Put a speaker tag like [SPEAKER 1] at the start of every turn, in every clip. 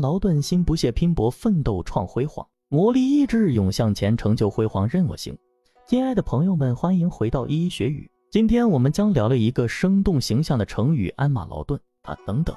[SPEAKER 1] 劳顿心不懈拼搏奋斗创辉煌，磨砺意志勇向前成就辉煌任我行。亲爱的朋友们，欢迎回到一一学语。今天我们将聊了一个生动形象的成语“鞍马劳顿”。啊，等等，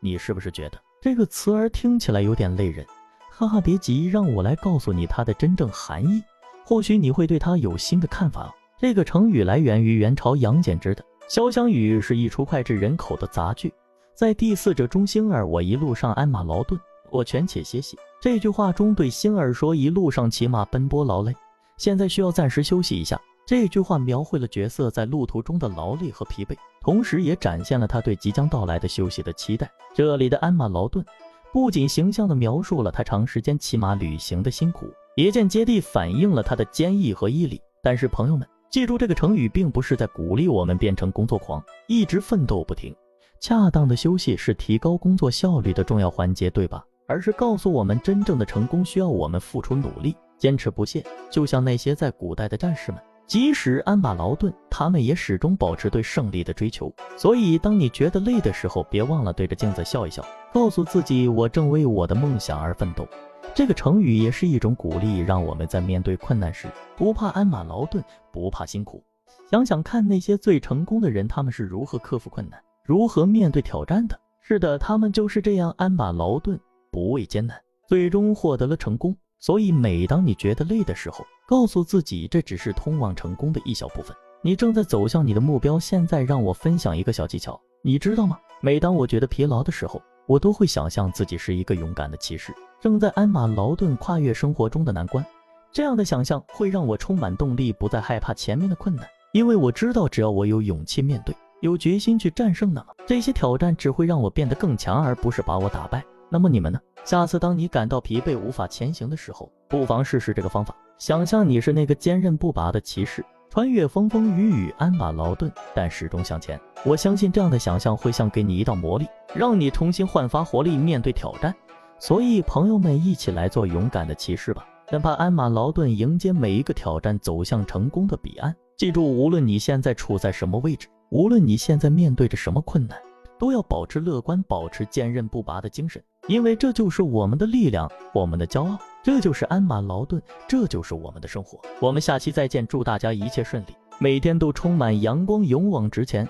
[SPEAKER 1] 你是不是觉得这个词儿听起来有点累人？哈哈，别急，让我来告诉你它的真正含义，或许你会对它有新的看法。这个成语来源于元朝杨简之的《潇湘语》，是一出脍炙人口的杂剧。在第四者中，星儿，我一路上鞍马劳顿，我权且歇息。这句话中对星儿说，一路上骑马奔波劳累，现在需要暂时休息一下。这句话描绘了角色在路途中的劳累和疲惫，同时也展现了他对即将到来的休息的期待。这里的鞍马劳顿，不仅形象地描述了他长时间骑马旅行的辛苦，也间接地反映了他的坚毅和毅力。但是，朋友们，记住这个成语并不是在鼓励我们变成工作狂，一直奋斗不停。恰当的休息是提高工作效率的重要环节，对吧？而是告诉我们，真正的成功需要我们付出努力、坚持不懈。就像那些在古代的战士们，即使鞍马劳顿，他们也始终保持对胜利的追求。所以，当你觉得累的时候，别忘了对着镜子笑一笑，告诉自己：“我正为我的梦想而奋斗。”这个成语也是一种鼓励，让我们在面对困难时不怕鞍马劳顿，不怕辛苦。想想看，那些最成功的人，他们是如何克服困难？如何面对挑战的？是的，他们就是这样鞍马劳顿，不畏艰难，最终获得了成功。所以，每当你觉得累的时候，告诉自己，这只是通往成功的一小部分，你正在走向你的目标。现在，让我分享一个小技巧，你知道吗？每当我觉得疲劳的时候，我都会想象自己是一个勇敢的骑士，正在鞍马劳顿，跨越生活中的难关。这样的想象会让我充满动力，不再害怕前面的困难，因为我知道，只要我有勇气面对。有决心去战胜，那么这些挑战只会让我变得更强，而不是把我打败。那么你们呢？下次当你感到疲惫无法前行的时候，不妨试试这个方法。想象你是那个坚韧不拔的骑士，穿越风风雨雨，鞍马劳顿，但始终向前。我相信这样的想象会像给你一道魔力，让你重新焕发活力，面对挑战。所以，朋友们，一起来做勇敢的骑士吧，哪怕鞍马劳顿，迎接每一个挑战，走向成功的彼岸。记住，无论你现在处在什么位置。无论你现在面对着什么困难，都要保持乐观，保持坚韧不拔的精神，因为这就是我们的力量，我们的骄傲，这就是鞍马劳顿，这就是我们的生活。我们下期再见，祝大家一切顺利，每天都充满阳光，勇往直前。